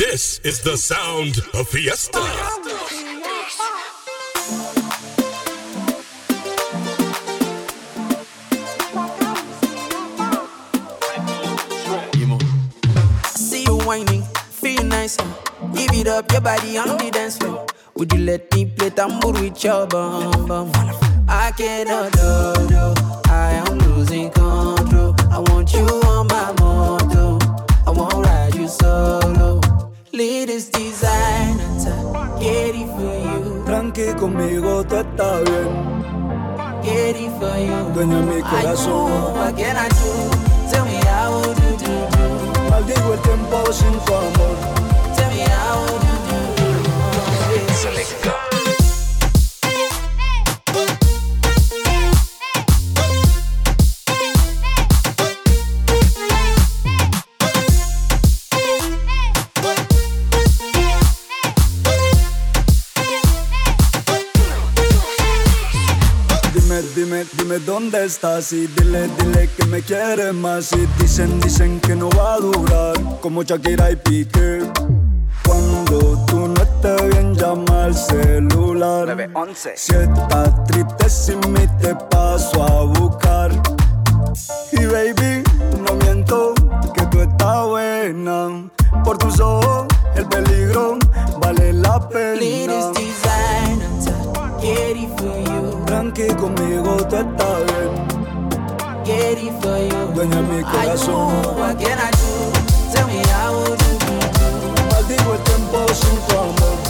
This is the sound of Fiesta. See you whining, feel nice. Give it up, your body on the dance floor. Would you let me play tambour with your bum bum? I cannot do, do. I am losing control. I want you on my moto. I won't ride you solo. Latest designer, get it for you. Tranqui conmigo, tú estás bien. Get it for you. Dueña mi I corazón. know, what can I do? Tell me how do do do. Maldigo el tiempo sin tu amor. Tell me how do do do. Dime, dime, dónde estás y dile, dile que me quieres más y dicen, dicen que no va a durar como Shakira y Piqué. Cuando tú no estés bien llama al celular. 911. Si estás triste sin mí te paso a buscar. Y baby, no miento que tú estás buena. Por tus ojos el peligro vale la pena. Get it for you. Tranqui conmigo tú estás bien. Get it for you. Dueña mi I know, what can I do? Tell me how do do do. Maldigo el tiempo sin tu amor.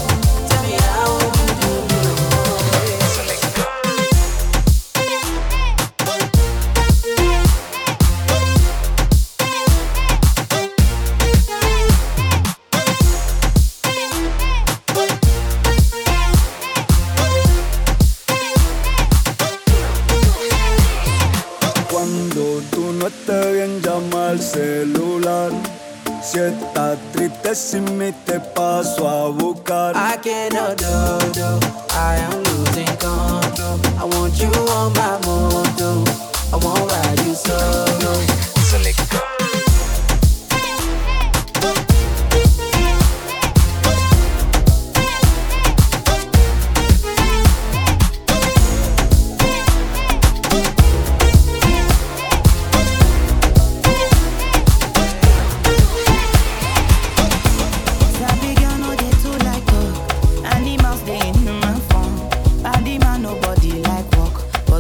Si estás triste sin te paso a buscar. I cannot do, do. I am losing control. I want you on my moto. I won't ride you solo.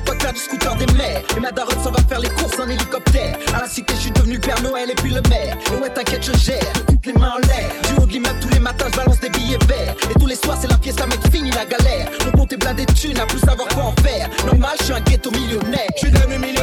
pas faire du scooter des mères. Et ma daronne s'en va faire les courses en hélicoptère. À la cité, je suis devenu Père Noël et puis le maire. Et ouais, t'inquiète, je gère. Toutes les mains en l'air. Du haut de l'immeuble, tous les matins, je balance des billets verts. Et tous les soirs, c'est la fiesta, mec, fini la galère. Mon compte est blindé de thunes, à plus savoir quoi en faire. Normal, je suis un ghetto millionnaire. Je suis devenu millionnaire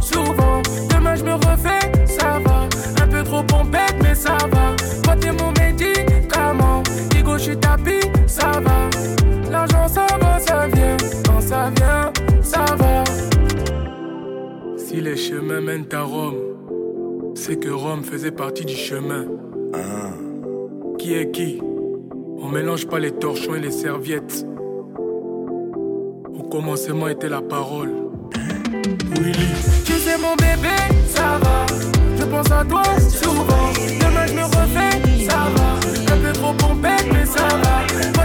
souvent. Demain je me refais, ça va. Un peu trop pompette, mais ça va. Toi t'es mon médicament. Digo, je suis tapis, ça va. L'argent ça va, ça vient. Quand ça vient, ça va. Si les chemins mènent à Rome, c'est que Rome faisait partie du chemin. Ah. Qui est qui? On mélange pas les torchons et les serviettes. Au commencement était la parole. Tu sais, mon bébé, ça va. Je pense à toi souvent. Demain, je me refais, ça va. Un peu trop pompette, mais ça va.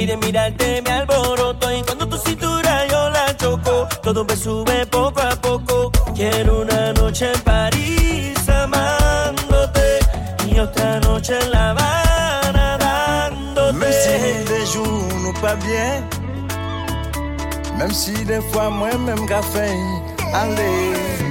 y de mirarte me alboroto y cuando tu cintura yo la choco, todo me sube poco a poco. Quiero una noche en París amándote y otra noche en La Habana dándote. Même si les jours nous pas bien, même si des fois moi même café, allez.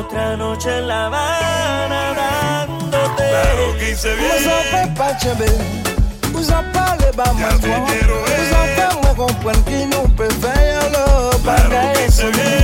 otra noche en La Habana dándote. Claro que hice bien. Vous en parlez pas Usa Vous en faites moi comprendre qu'il nous peut faire le bagage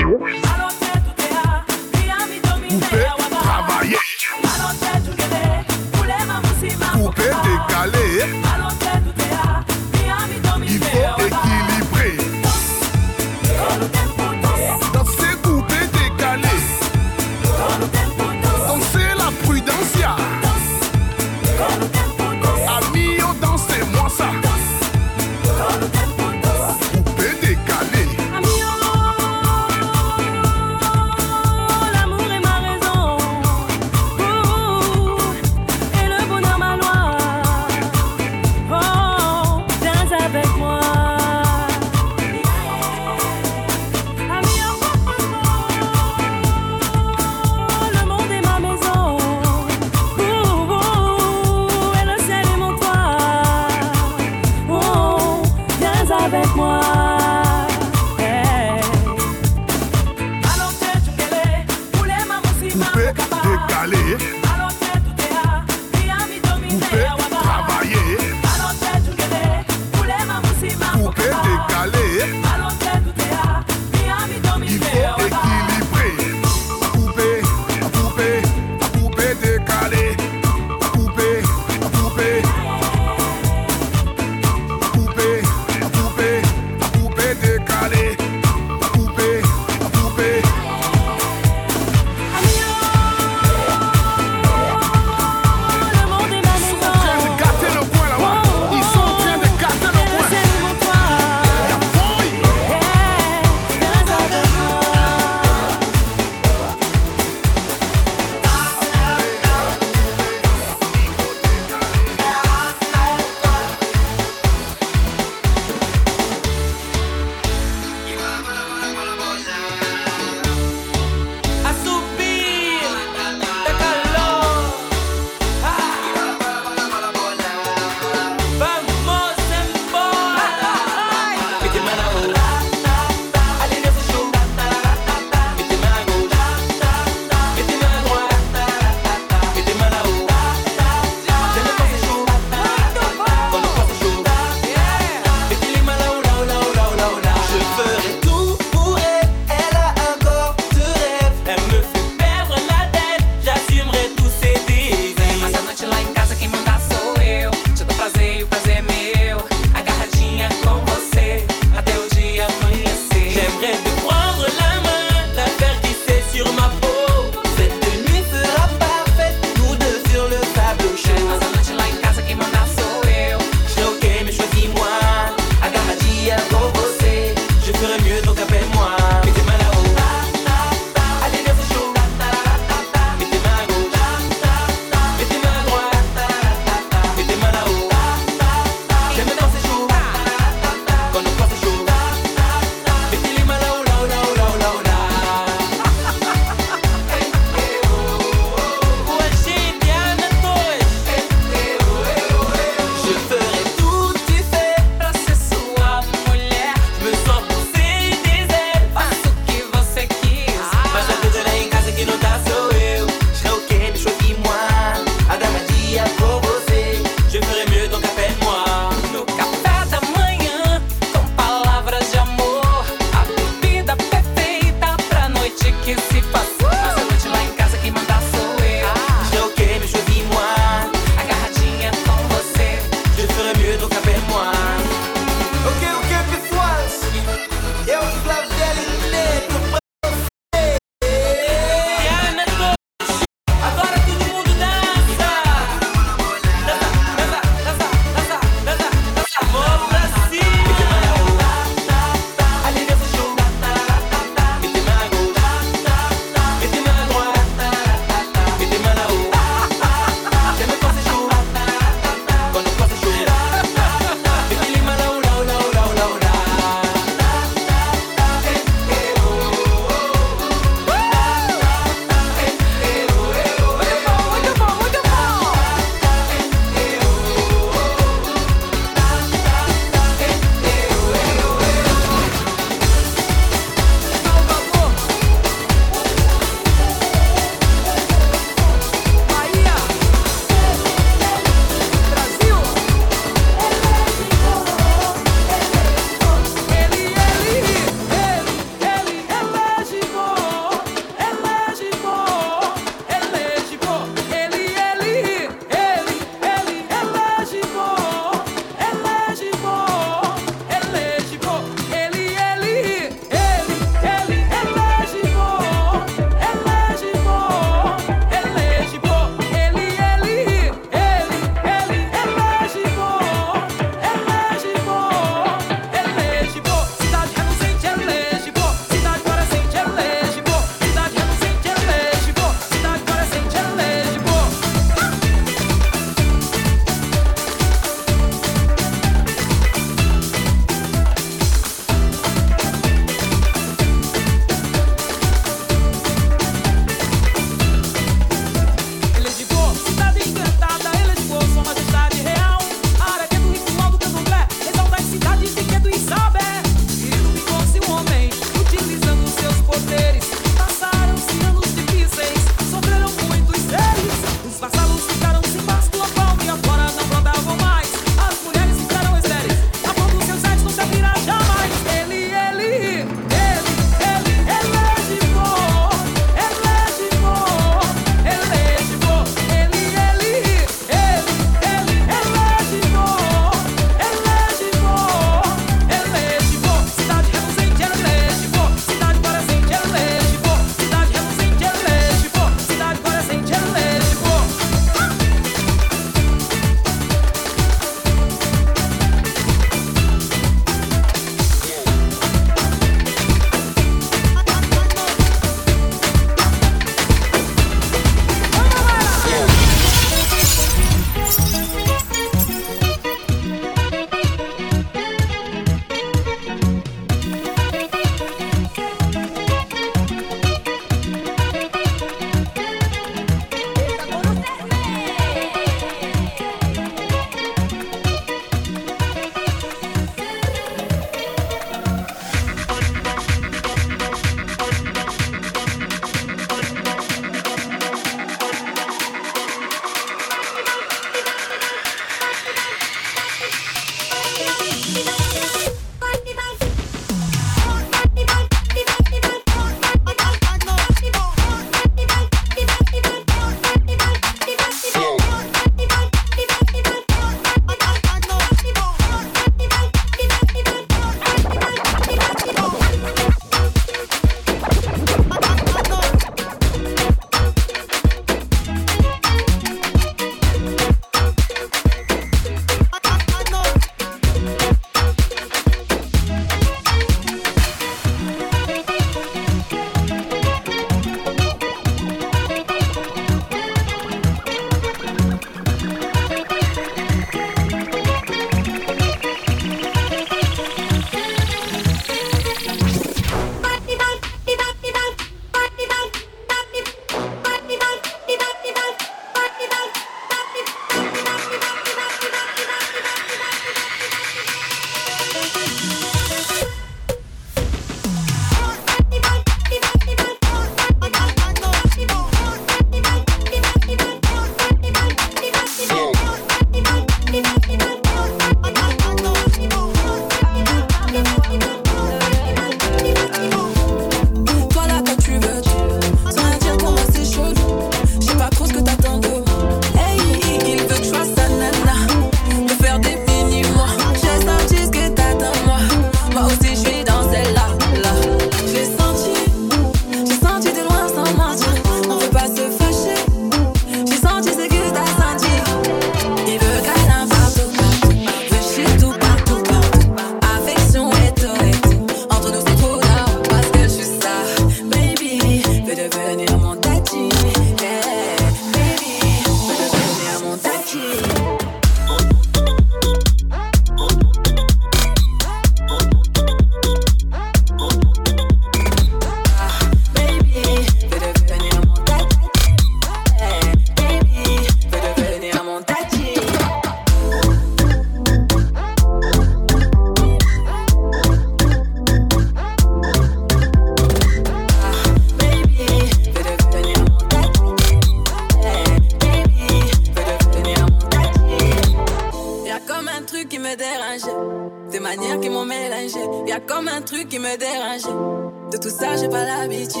me. De tout ça, j'ai pas l'habitude.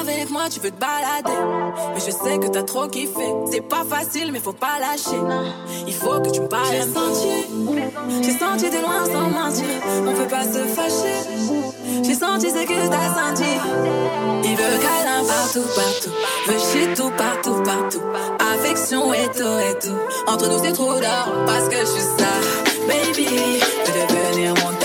Avec moi, tu veux te balader. Mais je sais que t'as trop kiffé. C'est pas facile, mais faut pas lâcher. Il faut que tu me parles. J'ai senti, j'ai senti de loin sans mentir. On peut pas se fâcher. J'ai senti ce que t'as senti. Il veut câlin partout, partout. Veut shit tout, partout, partout. Affection et tout, et tout. Entre nous, c'est trop d'or. Parce que je suis ça. Baby, veux devenir mon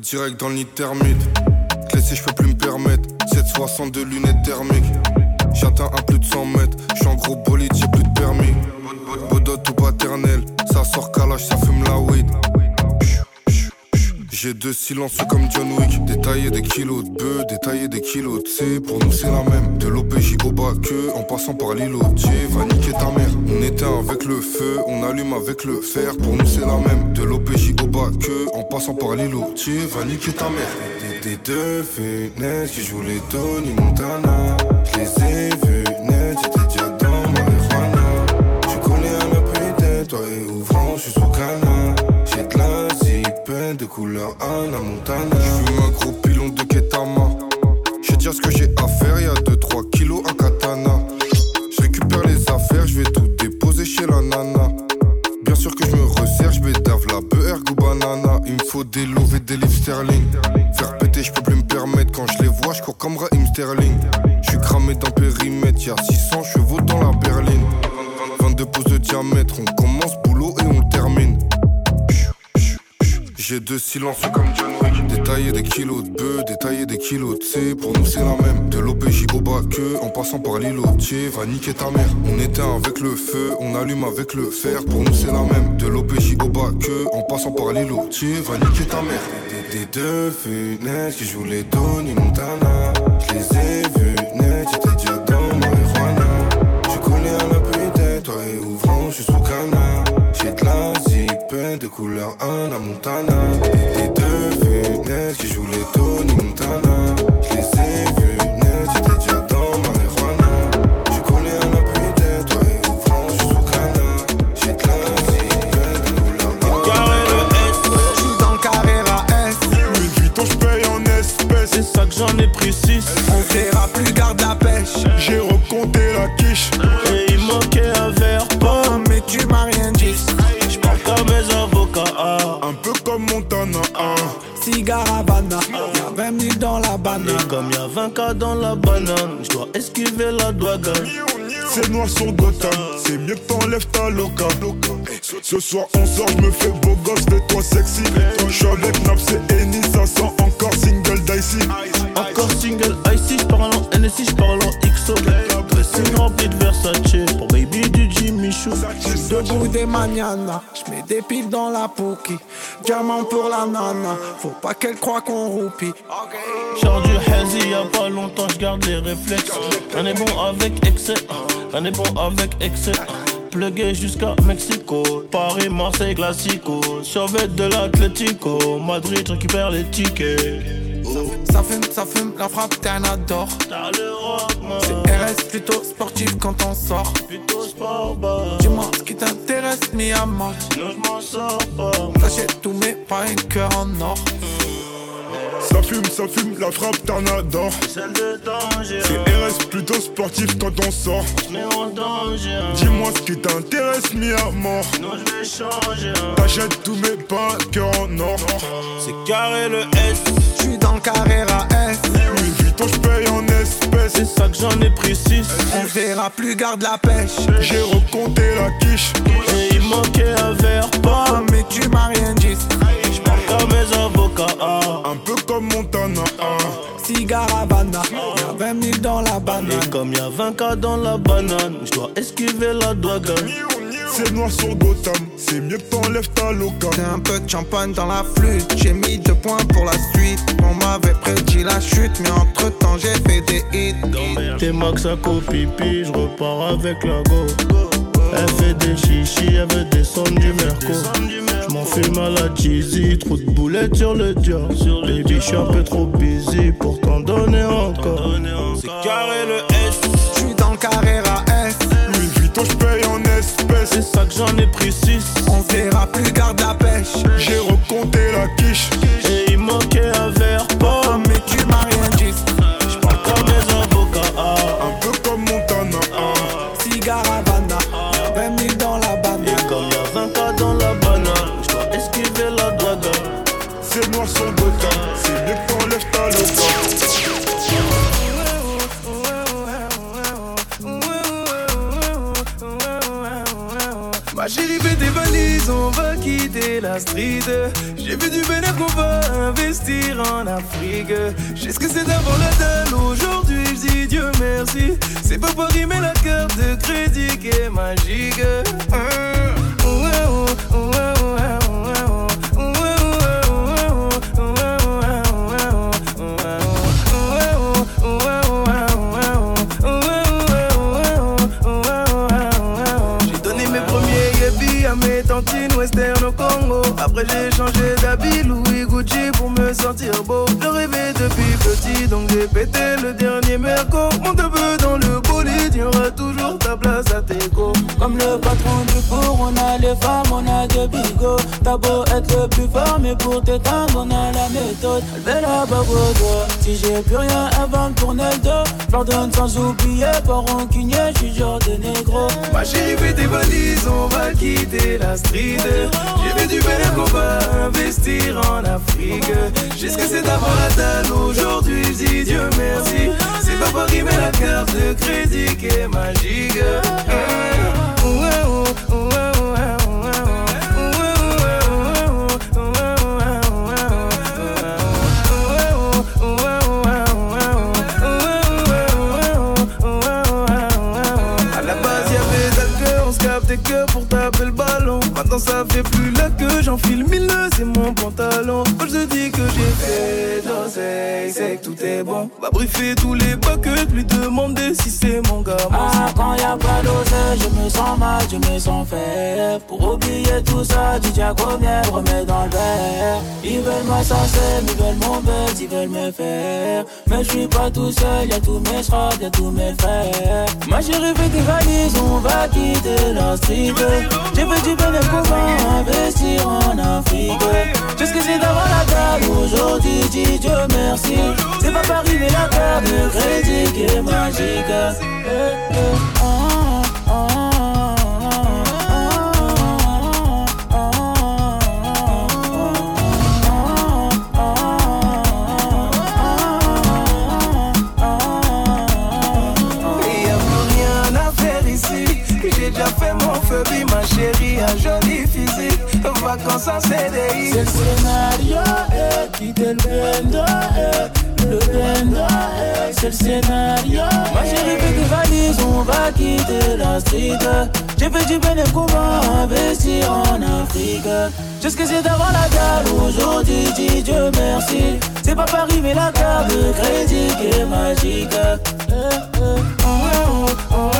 direct dans le nid thermite. Te laisser, je peux plus me permettre. 762 lunettes thermiques. J'atteins un plus de 100 mètres. J'suis en gros bolide, j'ai plus de permis. Bodot ou paternel, ça sort calage, ça fume la weed. J'ai deux silencieux comme John Wick. Détailler des kilos passant par l'îlot. Dieu va niquer ta mère. On éteint avec le feu, on allume avec le fer. Pour nous, c'est la même. De l'OPJ au bas que, en passant par l'îlot. Dieu va niquer ta mère. Des, des deux fenêtres qui jouent les Tony Montana. Je les ai vus net, j'étais déjà dans marijuana. Je connais un appui toi et ouvrant, je suis sous canard. J'ai de la zipette de couleur Anna Montana. Je fume un gros pilon de Ketama. Je dire ce que j'ai à faire, y'a 2-3 kilos à katana. Je vais tout déposer chez la nana. Bien sûr que je me resserre, je bédave la beurre ou banana. Il me faut des lots et des livres sterling. Faire péter, je peux plus me permettre. Quand je les vois, je comme Raheem Sterling. Je suis cramé dans le périmètre, y'a 600 chevaux dans la berline. 22 pouces de diamètre, on Deux silences comme John Wick. Détailler des kilos de bœufs, détailler des kilos de C. Pour nous, c'est la même. De l'OPJ au que, en passant par l'îlot. Tiens, va niquer ta mère. On éteint avec le feu, on allume avec le fer. Pour nous, c'est la même. De l'OPJ au bas que, en passant par l'îlot. Tiens, va niquer ta mère. Des, des deux fenêtres qui jouent les Tony Montana. Je les ai vus zipette de couleur Anna Montana. Des deux fenêtres qui jouent les Tony Montana. Je les ai vus net, j'étais déjà dans marijuana. Je connais un appui toi et ouvrant, je suis sous canard. J'ai de la couleur Carré le S, je suis dans le carré la S. Louis Vuitton, je paye en espèces. C'est ça que j'en ai pris 6. On verra plus garde la pêche. J'ai recompté la quiche. Et il manquait un verre pas. Mais tu m'as rien 20k dans la banane, je dois esquiver la douane. Ces noirs sont Gotham, c'est mieux que t'enlèves ta loca. Ce soir on sort, me fais beau gosse, fais-toi sexy. Je suis avec Naps et Eni, ça sent encore single dicey. Encore single icy, je parle en NSI, je parle en XO. Dressing rempli de Versace. Debout des mañana, j'mets des piles dans la pouki. Diamant pour la nana, faut pas qu'elle croie qu'on roupie. Genre du hazy, y'a pas longtemps, j'garde les réflexes. On est bon avec excès, on est bon avec excès. Plugué jusqu'à Mexico, Paris, Marseille, Classico. Survête de l'Atlético, Madrid récupère les tickets. Ça fume, ça fume, la frappe, t'es un adore. C'est RS plutôt sportif quand on sort. Plutôt sport, bah. Dis-moi ce qui t'intéresse, mi à pas. J'achète tous mes pas un cœur en or. Ça fume, ça fume, la frappe t'en adore. Celle de danger. C'est RS plutôt sportif quand on sort. Mais en danger. Dis-moi ce qui t'intéresse, mis à mort. Non, je vais changer. T'achètes tous mes pains, cœur en or. C'est carré le S. À S. Louis Vuitton, j'paye en espèces. C'est ça que j'en ai pris 6. On verra plus, garde la pêche. J'ai recompté la quiche. Et il manquait un verre pas. Ah, mais tu m'as rien dit. J'parle comme mes avocats. ah. Un peu comme Montana. ah. Cigare Havana, y'a 20 000 dans la banane. Et comme y'a 20 cas dans la banane, j'dois esquiver la douane. C'est noir sur Gotham, c'est mieux que t'enlèves ta loca. J'ai un peu de champagne dans la flûte, j'ai mis deux points pour la suite. On m'avait prédit la chute, mais entre temps j'ai fait des hits. T'es max à pipi, j'repars avec la go. Elle fait des chichis, elle veut descendre du merco. J'm'en fume à la cheesy, trop de boulettes sur le dior. Baby, j'suis un peu trop busy pour t'en donner encore. C'est carré le S. J'suis dans le carré ça que j'en ai pris 6. On verra plus, garde la pêche. J'ai recompté la quiche. Et il manquait un J'ai vu du bénéfice qu'on va investir en Afrique. J'ai ce que c'est d'avoir la dalle aujourd'hui, je dis Dieu merci. C'est pas Paris mais la carte de crédit qui est magique. Ouais, J'ai changé d'habit Louis Gucci pour me sentir beau. Je rêvais depuis petit donc j'ai pété le dernier merco. Monte un peu dans le bolide, y aura toujours ta place à tes go. Comme le patron du four, on a les femmes, on a des bigots. T'as beau être pour t'éteindre, on a la méthode. Elle la. Si j'ai plus rien, elle va me tourner le dos. Pardonne sans oublier, pas rancunier, j'suis genre de négro. Ma chérie fais tes valises, on va quitter la street J'ai vu du bénéfice qu'on va investir en Afrique J'ai ce que c'est d'avoir la dalle aujourd'hui, dis Dieu merci C'est pas Paris mais la carte de crédit qui est magique ouais, Va briefer tous les buckets, lui demander si c'est mon gars Ah, quand y a pas d'oseille, je me sens mal, je me sens faible. Pour oublier tout ça, tu tiens combien, remets dans le verre. Ils veulent m'assassin, ils veulent mon buzz, ils veulent me faire. Mais je suis pas tout seul, y'a tous mes frères, y'a tous mes frères. Ma chérie fait tes valises, on va quitter la. J'ai fait du qu'on va investir en Afrique. J'ai ce que c'est d'avoir la table aujourd'hui, dis Dieu merci. C'est pas Paris, mais la carte de crédit qui est magique. Eh, eh, ah, chérie a joli sans CDI. C'est le scénario, eh, quitter le bendo, eh, le bendo, eh, c'est le scénario. Moi j'ai rêvé des valises, on va quitter la street. J'ai fait du bénéfice investir en Afrique. Jusque c'est d'avoir la dalle, aujourd'hui dis Dieu merci. C'est pas Paris mais la carte de crédit qui est magique. Eh, eh, oh, oh, oh,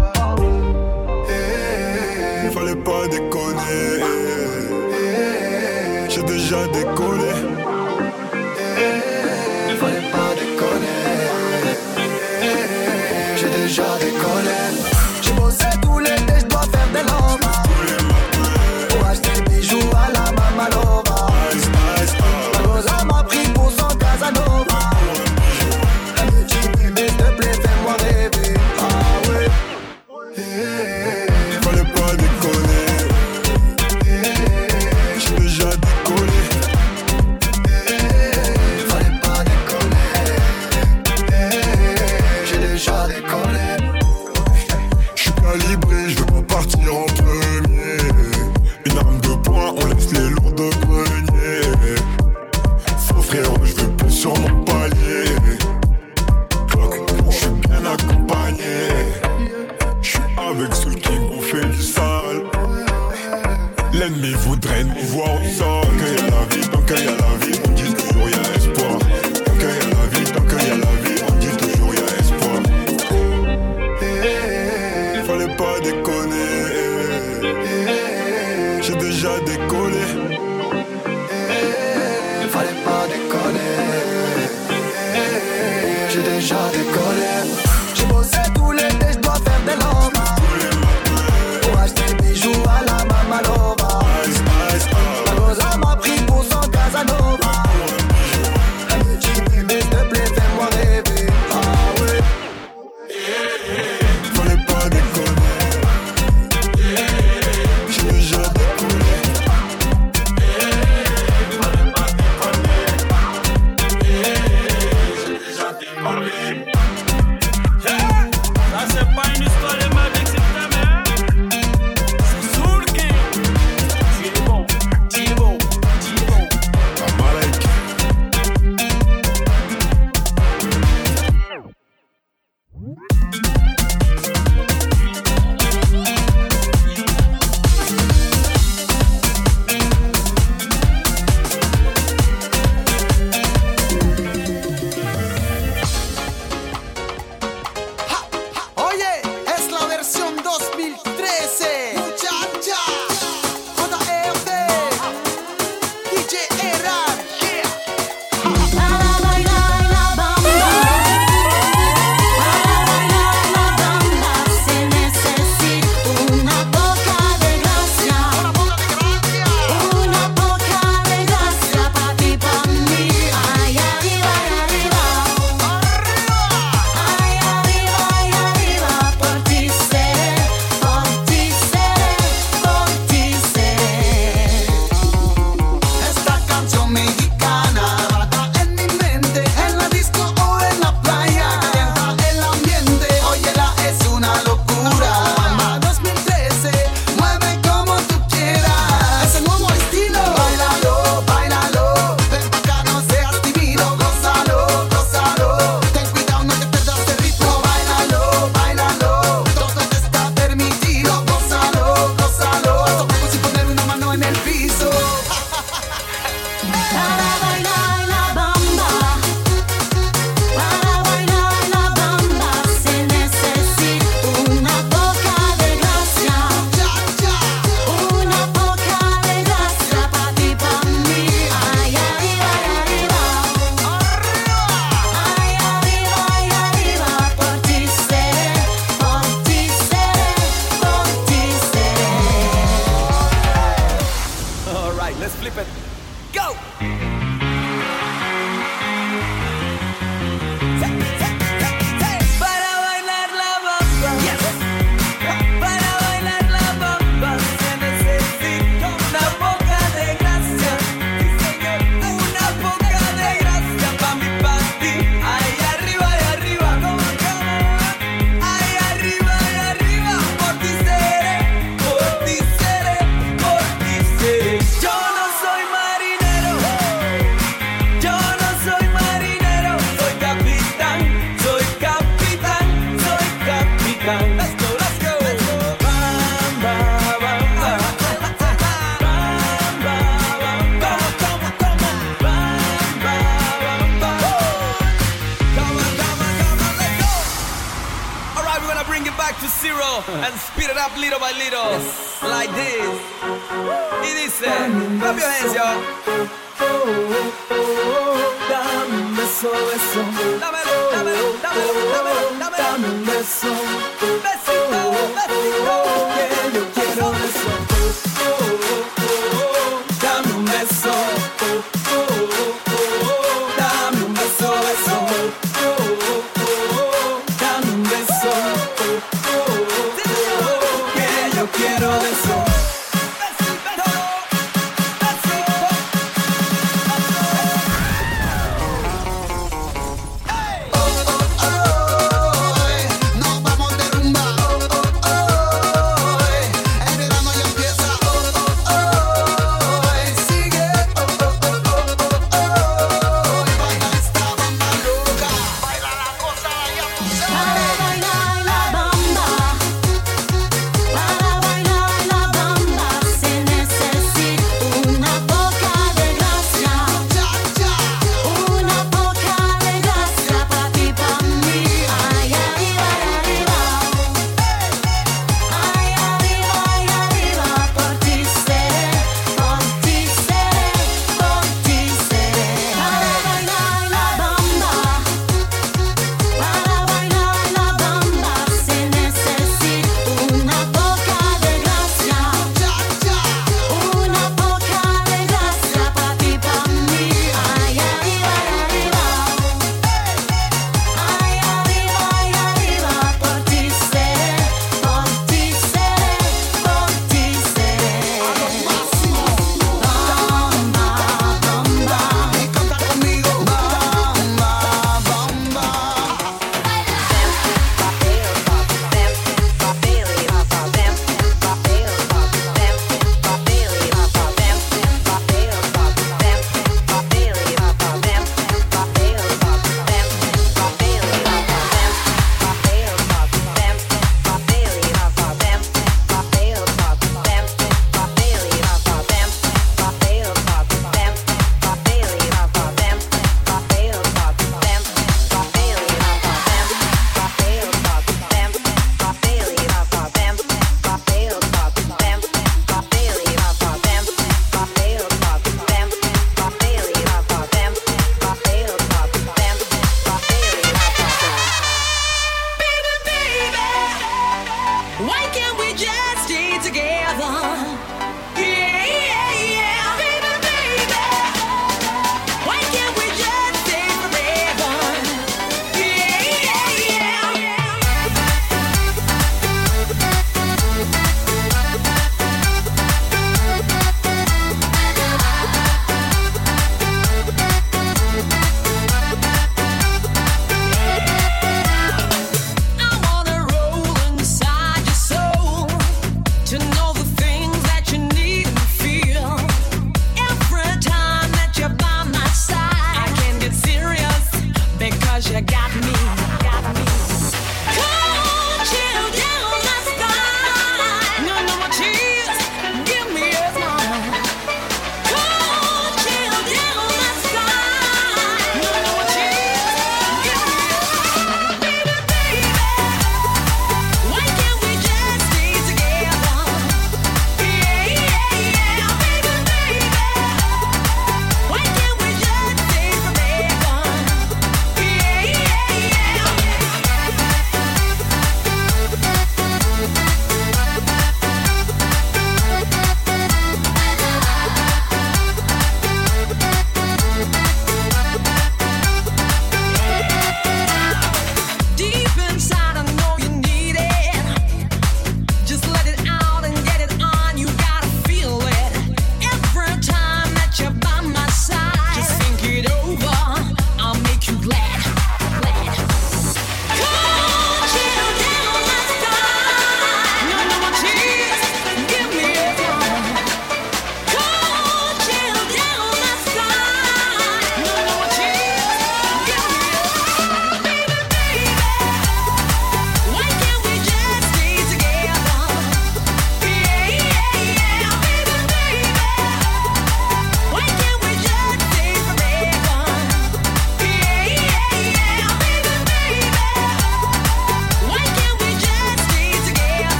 Fallait pas déconner. J'ai déjà décollé.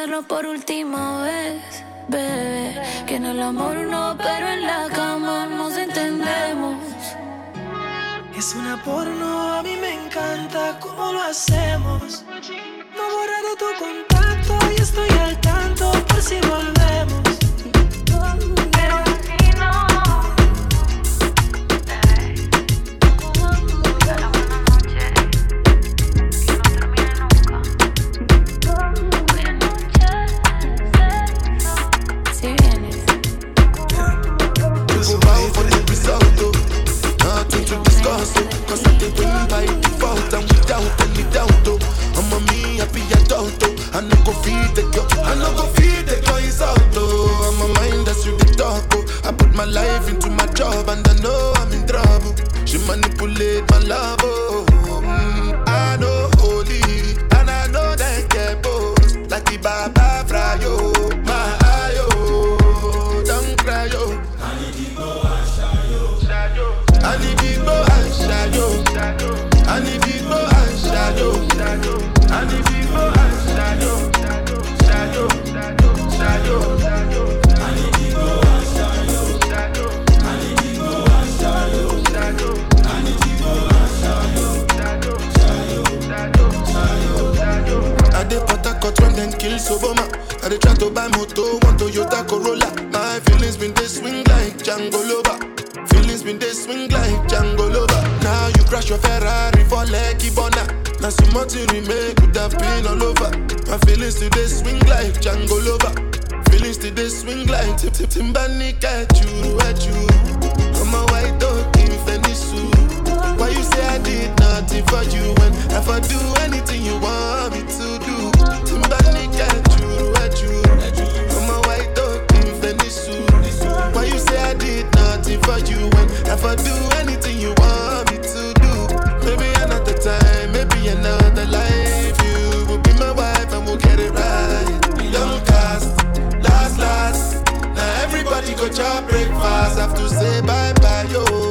hacerlo por última vez, bebé. Que en el amor no, pero en la cama nos entendemos. Es una porno, a mí me encanta cómo lo hacemos. No borraré tu contacto y estoy al tanto por si volvemos. bounce it. Cause I did win by default and without any doubt. Oh. I'm a me happy adult. Oh. I no go feed the girl. I no go feed the girl is out. Oh. I'm a mind that's you the talk. Oh. I put my life into my job and I know I'm in trouble. She manipulate my love. Oh. your Ferrari for Lekki Bona. Now so much you remain could have been all over. My feelings today swing like Django Lover. Feelings today swing like Tip Tip Timbani catch you, at you. I'm a white dog in Fendi suit. Why you say I did nothing for you when if I do anything you want me to do? Timbani catch you, at you. I'm a white dog in Fendi suit. Why you say I did nothing for you when if I do anything you want to your breakfast. Have to say bye bye, yo.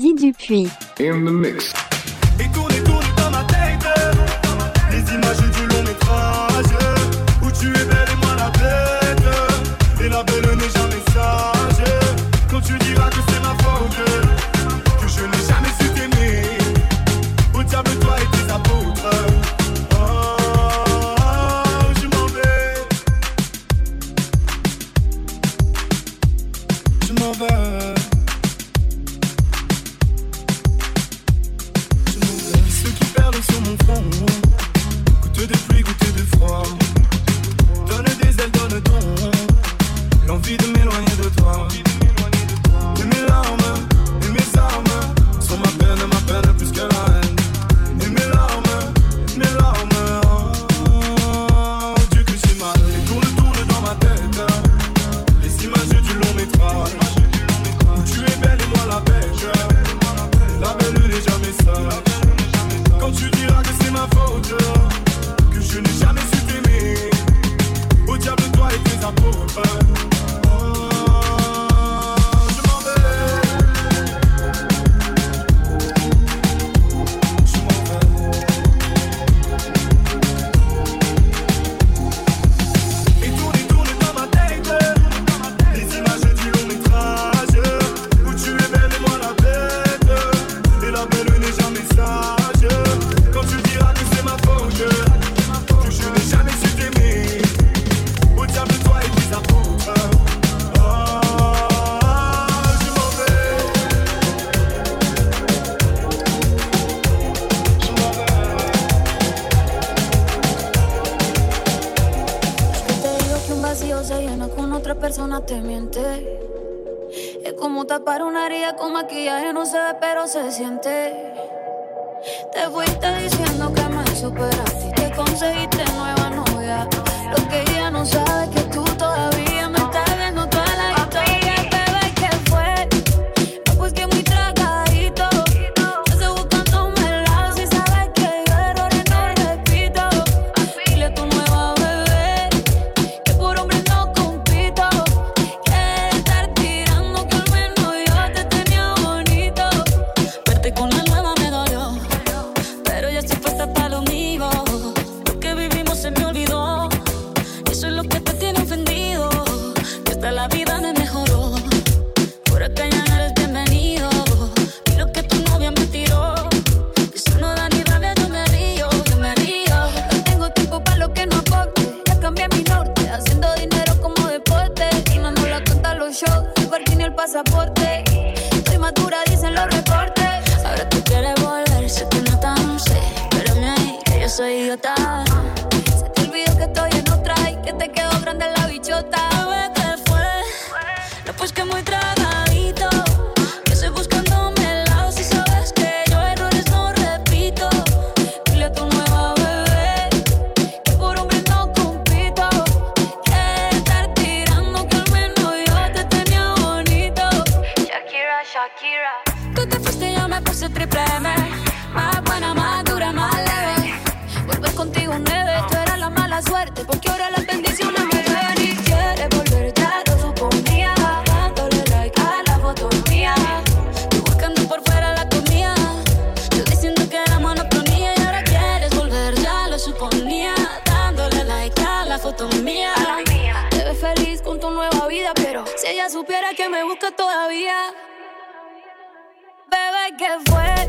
Sandy Dupuis. In. se siente pasaporte. Estoy madura, dicen los reportes. Ahora tú quieres volver, sé que no tan sé. Pero ahí, que yo soy idiota. Se te olvidó que estoy en otra y que te quedo que me busca todavía. Bebé, ¿qué fue?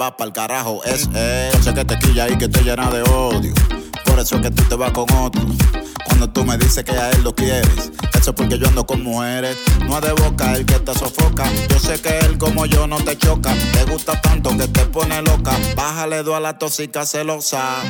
va pa'l carajo es eh, ese que te quilla y que te llena de odio. Por eso es que tú te vas con otro. Cuando tú me dices que a él lo quieres, eso es porque yo ando con mujeres. No es de boca el que te sofoca. Yo sé que él como yo no te choca. Te gusta tanto que te pone loca. Bájale dos a la tosica celosa.